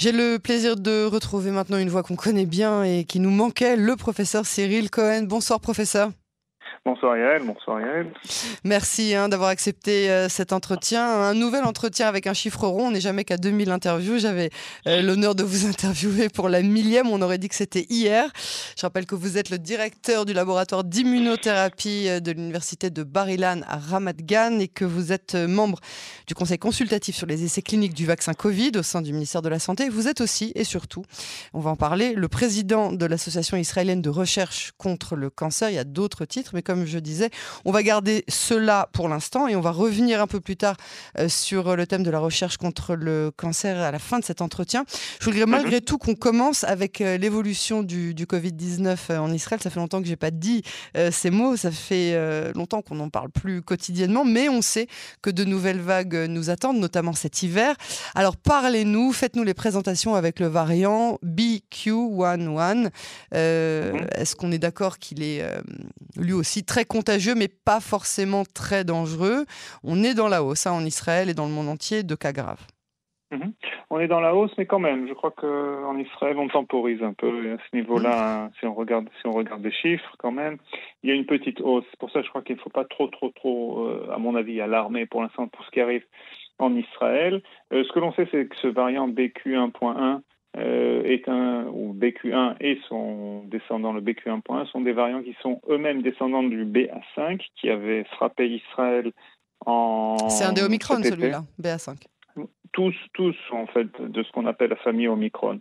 J'ai le plaisir de retrouver maintenant une voix qu'on connaît bien et qui nous manquait, le professeur Cyril Cohen. Bonsoir professeur. Bonsoir Yael, bonsoir Yael. Merci hein, d'avoir accepté euh, cet entretien. Un nouvel entretien avec un chiffre rond. On n'est jamais qu'à 2000 interviews. J'avais euh, l'honneur de vous interviewer pour la millième. On aurait dit que c'était hier. Je rappelle que vous êtes le directeur du laboratoire d'immunothérapie euh, de l'université de Barilan à Ramat Gan et que vous êtes membre du conseil consultatif sur les essais cliniques du vaccin Covid au sein du ministère de la Santé. Vous êtes aussi et surtout, on va en parler, le président de l'association israélienne de recherche contre le cancer. Il y a d'autres titres, mais comme je disais. On va garder cela pour l'instant et on va revenir un peu plus tard euh, sur le thème de la recherche contre le cancer à la fin de cet entretien. Je voudrais mhm. malgré tout qu'on commence avec euh, l'évolution du, Covid-19 euh, en Israël. Ça fait longtemps que j'ai pas dit ces mots, ça fait longtemps qu'on n'en parle plus quotidiennement, mais on sait que de nouvelles vagues nous attendent, notamment cet hiver. Alors parlez-nous, faites-nous les présentations avec le variant BQ11. Mhm. Est-ce qu'on est d'accord qu'il est lui aussi très contagieux, mais pas forcément très dangereux. On est dans la hausse hein, en Israël et dans le monde entier de cas graves. Mhm. On est dans la hausse, mais quand même, je crois qu'en Israël, on temporise un peu à ce niveau-là. Mhm. Si on regarde, si on regarde les chiffres, quand même, il y a une petite hausse. Pour ça, je crois qu'il ne faut pas trop, trop, trop, euh, à mon avis, alarmer pour l'instant pour ce qui arrive en Israël. Euh, ce que l'on sait, c'est que ce variant BQ 1.1 euh, est un, ou BQ1 et son descendant, le BQ1.1, sont des variants qui sont eux-mêmes descendants du BA5 qui avait frappé Israël en. C'est un des Omicron celui-là, BA5. Tous, tous, en fait, de ce qu'on appelle la famille Omicron.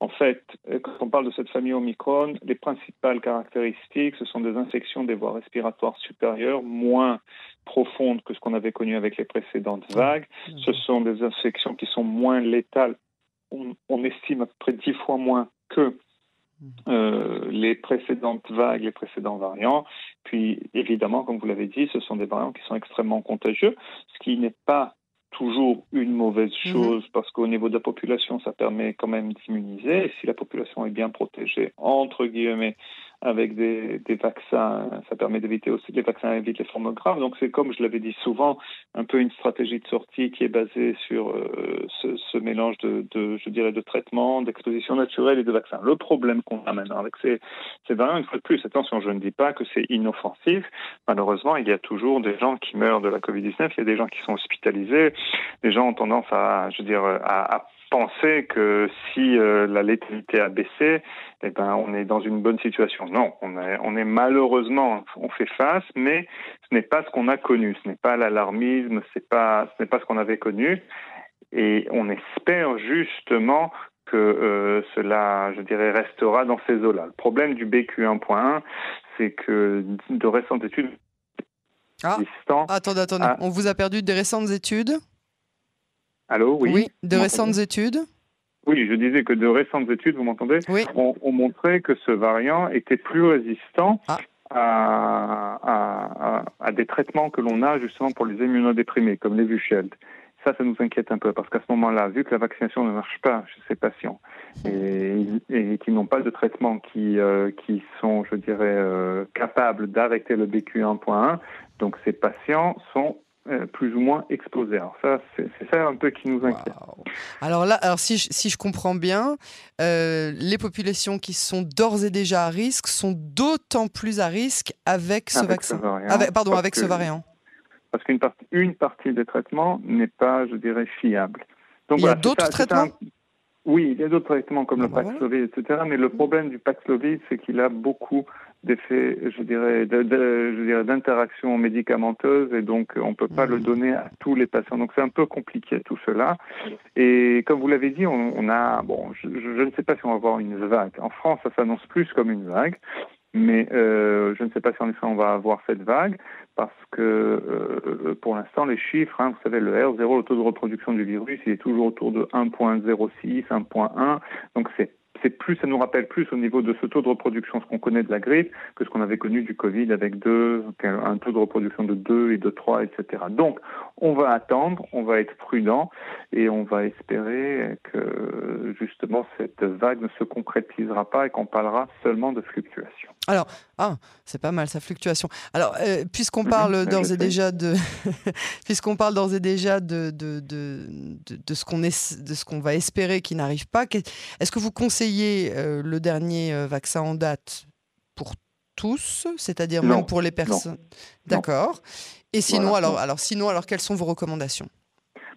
En fait, quand on parle de cette famille Omicron, les principales caractéristiques, ce sont des infections des voies respiratoires supérieures, moins profondes que ce qu'on avait connu avec les précédentes vagues. Ce sont des infections qui sont moins létales on, estime à peu près dix fois moins que mhm. euh, les précédentes vagues, les précédents variants. Puis, évidemment, comme vous l'avez dit, ce sont des variants qui sont extrêmement contagieux, ce qui n'est pas toujours une mauvaise mhm. chose parce qu'au niveau de la population, ça permet quand même d'immuniser. Et si la population est bien protégée, entre guillemets, avec des, vaccins, ça permet d'éviter aussi les vaccins évitent les formes graves. Donc c'est comme je l'avais dit souvent, un peu une stratégie de sortie qui est basée sur euh, ce, mélange de, je dirais, de traitement, d'exposition naturelle et de vaccins. Le problème qu'on a maintenant avec ces, ces variants, une fois de plus, attention, je ne dis pas que c'est inoffensif. Malheureusement, il y a toujours des gens qui meurent de la Covid-19, il y a des gens qui sont hospitalisés, les gens ont tendance à, je veux à, à penser que si euh, la létalité a baissé, eh ben, on est dans une bonne situation. Non, on est, on est malheureusement, on fait face, mais ce n'est pas ce qu'on a connu. Ce n'est pas l'alarmisme, c'est pas, ce n'est pas ce qu'on avait connu. Et on espère justement que euh, cela, je dirais, restera dans ces eaux-là. Le problème du BQ 1.1, c'est que de récentes études ah, attendez, attendez, on vous a perdu des récentes études? Allô, oui. Oui, de récentes études oui, je disais que de récentes études, vous m'entendez oui. ont, montré que ce variant était plus résistant ah. à, à, des traitements que l'on a justement pour les immunodéprimés, comme les Vusheld. Ça, ça nous inquiète un peu parce qu'à ce moment-là, vu que la vaccination ne marche pas chez ces patients et, et qui n'ont pas de traitement qui, euh, qui sont, je dirais, euh, capables d'arrêter le BQ 1.1, donc ces patients sont euh, plus ou moins explosé. Alors ça, c'est ça un peu qui nous inquiète. Alors là, alors si, je, si je comprends bien, euh, les populations qui sont d'ores et déjà à risque sont d'autant plus à risque avec ce vaccin. avec, pardon, avec ce variant. Parce qu'une partie, une partie des traitements n'est pas, je dirais, fiable. Donc, il y a d'autres traitements? Oui, il y a d'autres traitements comme le ah bah Paxlovid, etc. Mais le problème du Paxlovid, c'est qu'il a beaucoup d'effets, je dirais, d'interaction médicamenteuse et donc on ne peut pas le mmh. donner à tous les patients. Donc c'est un peu compliqué tout cela. Et comme vous l'avez dit, on, a, bon, je, ne sais pas si on va avoir une vague. En France, ça s'annonce plus comme une vague. Mais euh, je ne sais pas si en effet on va avoir cette vague parce que euh, pour l'instant les chiffres, hein, vous savez le R0, le taux de reproduction du virus, il est toujours autour de 1.06, 1.1, donc c'est c'est plus, ça nous rappelle plus au niveau de ce taux de reproduction, ce qu'on connaît de la grippe, que ce qu'on avait connu du Covid avec deux, un taux de reproduction de 2 et de 3, etc. Donc, on va attendre, on va être prudent et on va espérer que justement cette vague ne se concrétisera pas et qu'on parlera seulement de fluctuation. Alors, ah, c'est pas mal, sa fluctuation. Alors, euh, puisqu'on mhm, parle d'ores et déjà de, puisqu'on parle d'ores et déjà de, de, de, de ce qu'on est, de ce qu'on va espérer qui n'arrive pas, est-ce que vous conseillez euh, le dernier euh, vaccin en date pour tous, c'est-à-dire même pour les personnes. D'accord. Et sinon, alors, alors, sinon, alors, quelles sont vos recommandations?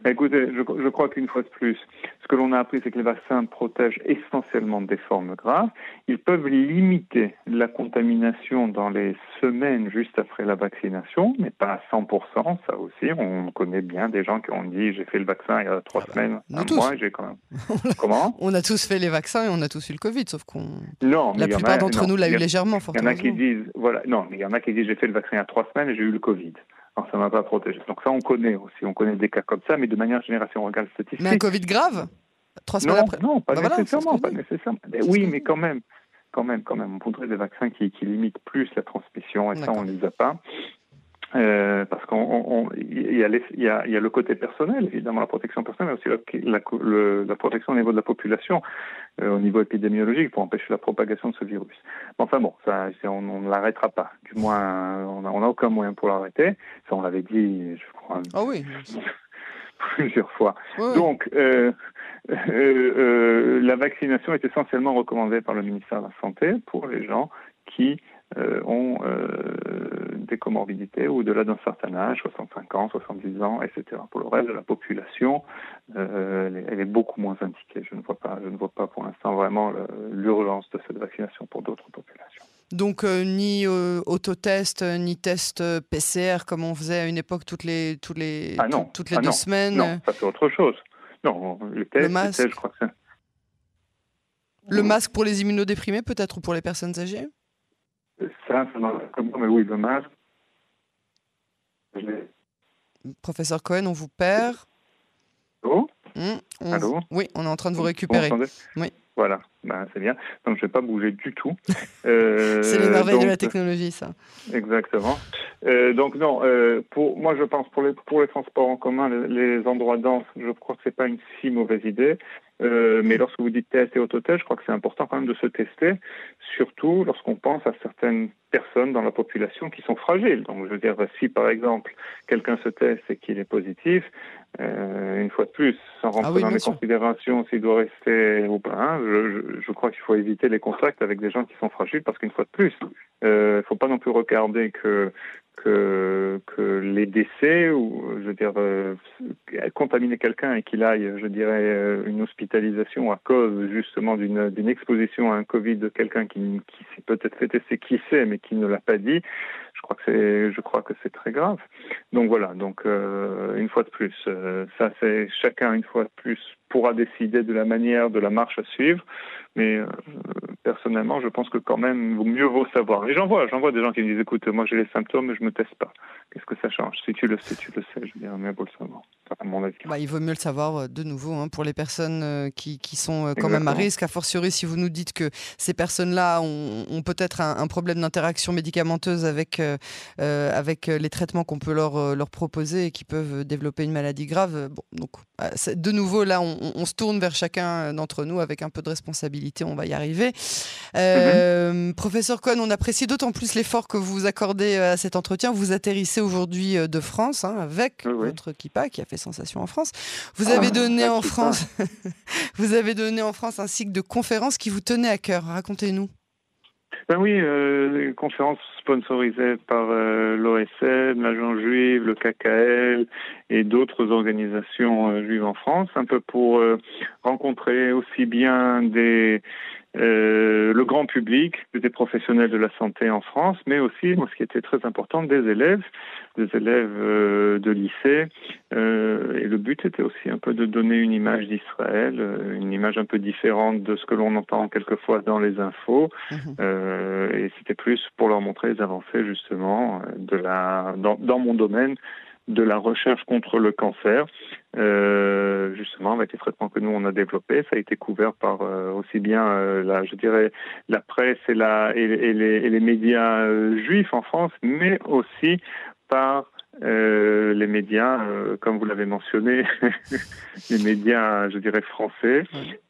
Écoutez, je, je crois qu'une fois de plus, ce que l'on a appris, c'est que les vaccins protègent essentiellement des formes graves. Ils peuvent limiter la contamination dans les semaines juste après la vaccination, mais pas à 100%. Ça aussi, on connaît bien des gens qui ont dit j'ai fait le vaccin il y a trois ah bah, semaines, un mois, j'ai quand même. Comment? On a tous fait les vaccins et on a tous eu le Covid, sauf qu'on. Non, la plupart d'entre nous l'a eu légèrement. Il y en a qui disent voilà, non, mais il y en a qui disent j'ai fait le vaccin il y a trois semaines et j'ai eu le Covid. Alors, ça ne m'a pas protégé. Donc ça, on connaît aussi. On connaît des cas comme ça, mais de manière générale, si on regarde les statistiques... Mais un Covid grave Trois semaines non, après Non, pas bah nécessairement. pas nécessairement. oui, mais quand même, quand même, quand même. On voudrait des vaccins qui, qui limitent plus la transmission, et ça, on ne les a pas. Euh, parce qu'il y, y, a, y a le côté personnel, évidemment la protection personnelle, mais aussi la, la, protection au niveau de la population, euh, au niveau épidémiologique, pour empêcher la propagation de ce virus. Enfin bon, ça, on ne l'arrêtera pas. Du moins, on n'a aucun moyen pour l'arrêter. Ça, on l'avait dit, je crois. Ah oui. plusieurs fois. Donc, euh, euh, la vaccination est essentiellement recommandée par le ministère de la Santé pour les gens qui euh, ont euh, des comorbidités au-delà d'un certain âge, 65 ans, 70 ans, etc. Pour le reste de la population, euh, elle est beaucoup moins indiquée. Je ne vois pas, je ne vois pas pour l'instant vraiment l'urgence de cette vaccination pour d'autres populations. Donc ni autotest ni test PCR comme on faisait à une époque toutes les toutes les ah non. toutes les ah deux semaines. Non, ça c'est autre chose. Non, le masque. je crois que c'est. Le masque pour les immunodéprimés peut-être ou pour les personnes âgées? Ça, mais oui, le masque. Professeur Cohen, on vous perd. Allô mmh, Allô Oui, on est en train de vous récupérer. oui. Voilà, ben, c'est bien. Donc je ne vais pas bouger du tout. Euh, c'est les merveilles de la technologie, ça. Exactement. Euh, donc non, euh, pour moi je pense pour les pour les transports en commun, les, les endroits denses, je crois que c'est pas une si mauvaise idée. Euh, mais lorsque vous dites test et autotest, je crois que c'est important quand même de se tester, surtout lorsqu'on pense à certaines personnes dans la population qui sont fragiles. Donc, je veux dire, si par exemple quelqu'un se teste et qu'il est positif, euh, une fois de plus, sans ah rentrer dans les considérations s'il doit rester ou pas, hein, je, je, crois qu'il faut éviter les contacts avec des gens qui sont fragiles parce qu'une fois de plus, il euh, ne faut pas non plus regarder que que, que les décès ou je veux dire euh, contaminer quelqu'un et qu'il aille je dirais une hospitalisation à cause justement d'une d'une exposition à un Covid de quelqu'un qui, qui s'est peut-être fait tester qui sait mais qui ne l'a pas dit je crois que c'est je crois que c'est très grave. Donc voilà donc euh, une fois de plus ça c'est chacun une fois de plus pourra décider de la manière de la marche à suivre. Mais euh, personnellement, je pense que quand même, mieux vaut savoir. Et j'en vois, j'en vois des gens qui me disent, écoute, moi j'ai les symptômes, je me teste pas. Qu'est-ce que ça change? Si tu le sais, tu le sais. Je veux mieux vaut le savoir. À mon avis. Bah, il vaut mieux le savoir euh, de nouveau hein, pour les personnes euh, qui, qui sont quand même à risque. A fortiori, si vous nous dites que ces personnes-là ont, ont peut-être un, problème d'interaction médicamenteuse avec, avec les traitements qu'on peut leur, leur proposer et qui peuvent développer une maladie grave. Bon, donc, de nouveau, là, on, on se tourne vers chacun d'entre nous avec un peu de responsabilité on va y arriver. Euh, professeur Cohen, on apprécie d'autant plus l'effort que vous accordez euh, à cet entretien. Vous atterrissez aujourd'hui euh, de France hein, avec votre KIPA qui a fait sensation en France. Vous avez ah, donné en France, vous avez donné en France un cycle de conférences qui vous tenait à cœur. Racontez-nous. Ben oui, euh, conférences sponsorisées par euh, l'OSM, l'Agence juive, le KKL et d'autres organisations juives en France, un peu pour rencontrer aussi bien des euh, le grand public, des professionnels de la santé en France, mais aussi, ce qui était très important, des élèves, des élèves euh, de lycée. Euh, et le but était aussi un peu de donner une image d'Israël, une image un peu différente de ce que l'on entend quelquefois dans les infos. Mhm. et c'était plus pour leur montrer les avancées justement de la dans, dans mon domaine de la recherche contre le cancer, euh, justement avec les traitements que nous on a développés. Ça a été couvert par euh, aussi bien euh, la, je dirais, la presse et, la, et, les, et les, médias juifs en France, mais aussi par euh, les médias, euh, comme vous l'avez mentionné, les médias, je dirais français,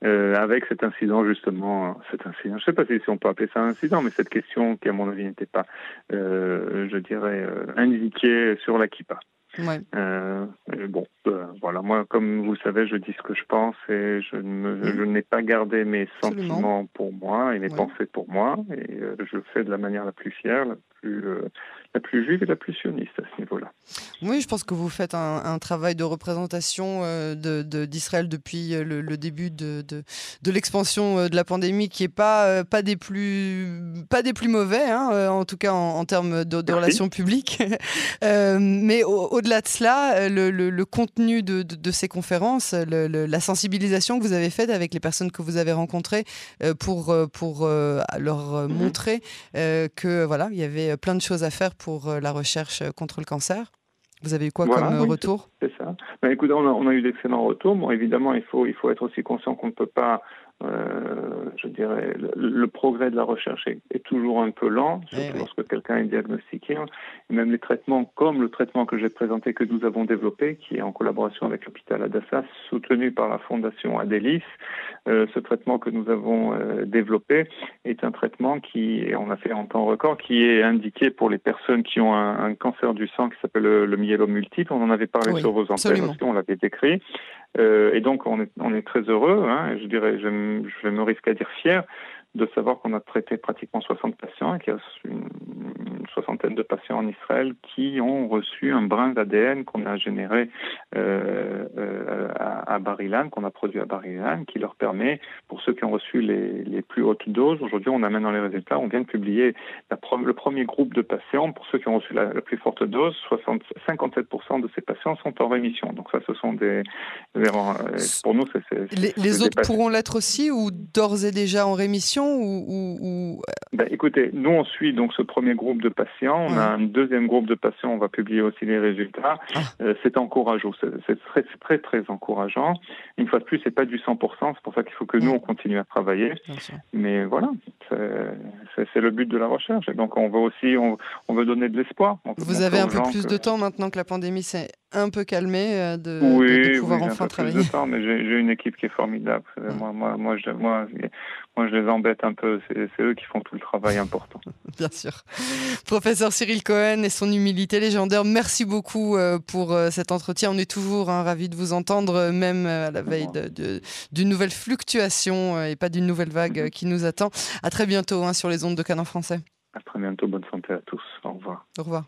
euh, avec cet incident justement, cet incident. Je ne sais pas si on peut appeler ça un incident, mais cette question qui à mon avis n'était pas, je dirais, indiquée sur la kippa. Ouais. Euh, bon, euh, voilà, moi, comme vous le savez, je dis ce que je pense et je, je n'ai pas gardé mes sentiments pour moi et mes pensées pour moi et euh, je le fais de la manière la plus fière, la plus, la plus juive et la plus sioniste à ce niveau-là. Oui, je pense que vous faites un, travail de représentation d'Israël de, depuis le, début de, de, l'expansion de la pandémie qui n'est pas, pas, des plus, pas des plus mauvais, hein, en tout cas en, termes de, relations publiques. mais au au-delà de cela, euh, le, contenu de, ces conférences, la sensibilisation que vous avez faite avec les personnes que vous avez rencontrées euh, pour, euh, pour leur mhm. montrer que voilà, il y avait plein de choses à faire pour la recherche contre le cancer. Vous avez eu quoi comme retour? C'est ça. Ben, écoutez, on a, eu d'excellents retours. Bon, évidemment, il faut, il faut être aussi conscient qu'on ne peut pas euh, je dirais, le, progrès de la recherche est, toujours un peu lent, eh surtout lorsque quelqu'un est diagnostiqué. Et même les traitements, comme le traitement que j'ai présenté, que nous avons développé, qui est en collaboration avec l'hôpital Adassa, soutenu par la fondation Adélis, euh, ce traitement que nous avons euh, développé est un traitement qui, on a fait en temps record, qui est indiqué pour les personnes qui ont un, cancer du sang qui s'appelle le, myélome multiple. On en avait parlé sur vos antennes aussi, on l'avait décrit. Euh, et donc, on est, on est très heureux, hein, je dirais, je, je me risque à dire fier, de savoir qu'on a traité pratiquement 60 patients et qu'il y a une, soixantaine de patients en Israël qui ont reçu un brin d'ADN qu'on a généré euh, euh, à, Barilan, qu'on a produit à Barilan, qui leur permet, pour ceux qui ont reçu les, les plus hautes doses, aujourd'hui on amène dans les résultats, on vient de publier la le premier groupe de patients, pour ceux qui ont reçu la, plus forte dose, 60, 57% de ces patients sont en rémission. Donc ça, ce sont des... Pour nous, c'est... Les, les autres pourront l'être aussi ou d'ores et déjà en rémission ou, ben, Écoutez, nous on suit donc ce premier groupe de patients. On a un deuxième groupe de patients. On va publier aussi les résultats. Ah. Euh, c'est encourageant. C'est très, très, très encourageant. Une fois de plus, c'est pas du 100%. C'est pour ça qu'il faut que nous on continue à travailler. Mais voilà, c'est le but de la recherche. Et donc on veut aussi, on, veut donner de l'espoir. Vous avez un peu plus de temps maintenant que la pandémie s'est un peu calmée euh, de, de, pouvoir enfin travailler. Plus de temps, mais j'ai une équipe qui est formidable. Moi, moi, moi, je, moi, moi, je les embête un peu. C'est eux qui font tout le travail important. Bien sûr. Professeur Cyril Cohen et son humilité légendaire, merci beaucoup euh, pour euh, cet entretien. On est toujours hein, ravis de vous entendre, même à la veille d'une nouvelle fluctuation et pas d'une nouvelle vague mhm. qui nous attend. À très bientôt hein, sur les ondes de Canon français. À très bientôt. Bonne santé à tous. Au revoir. Au revoir.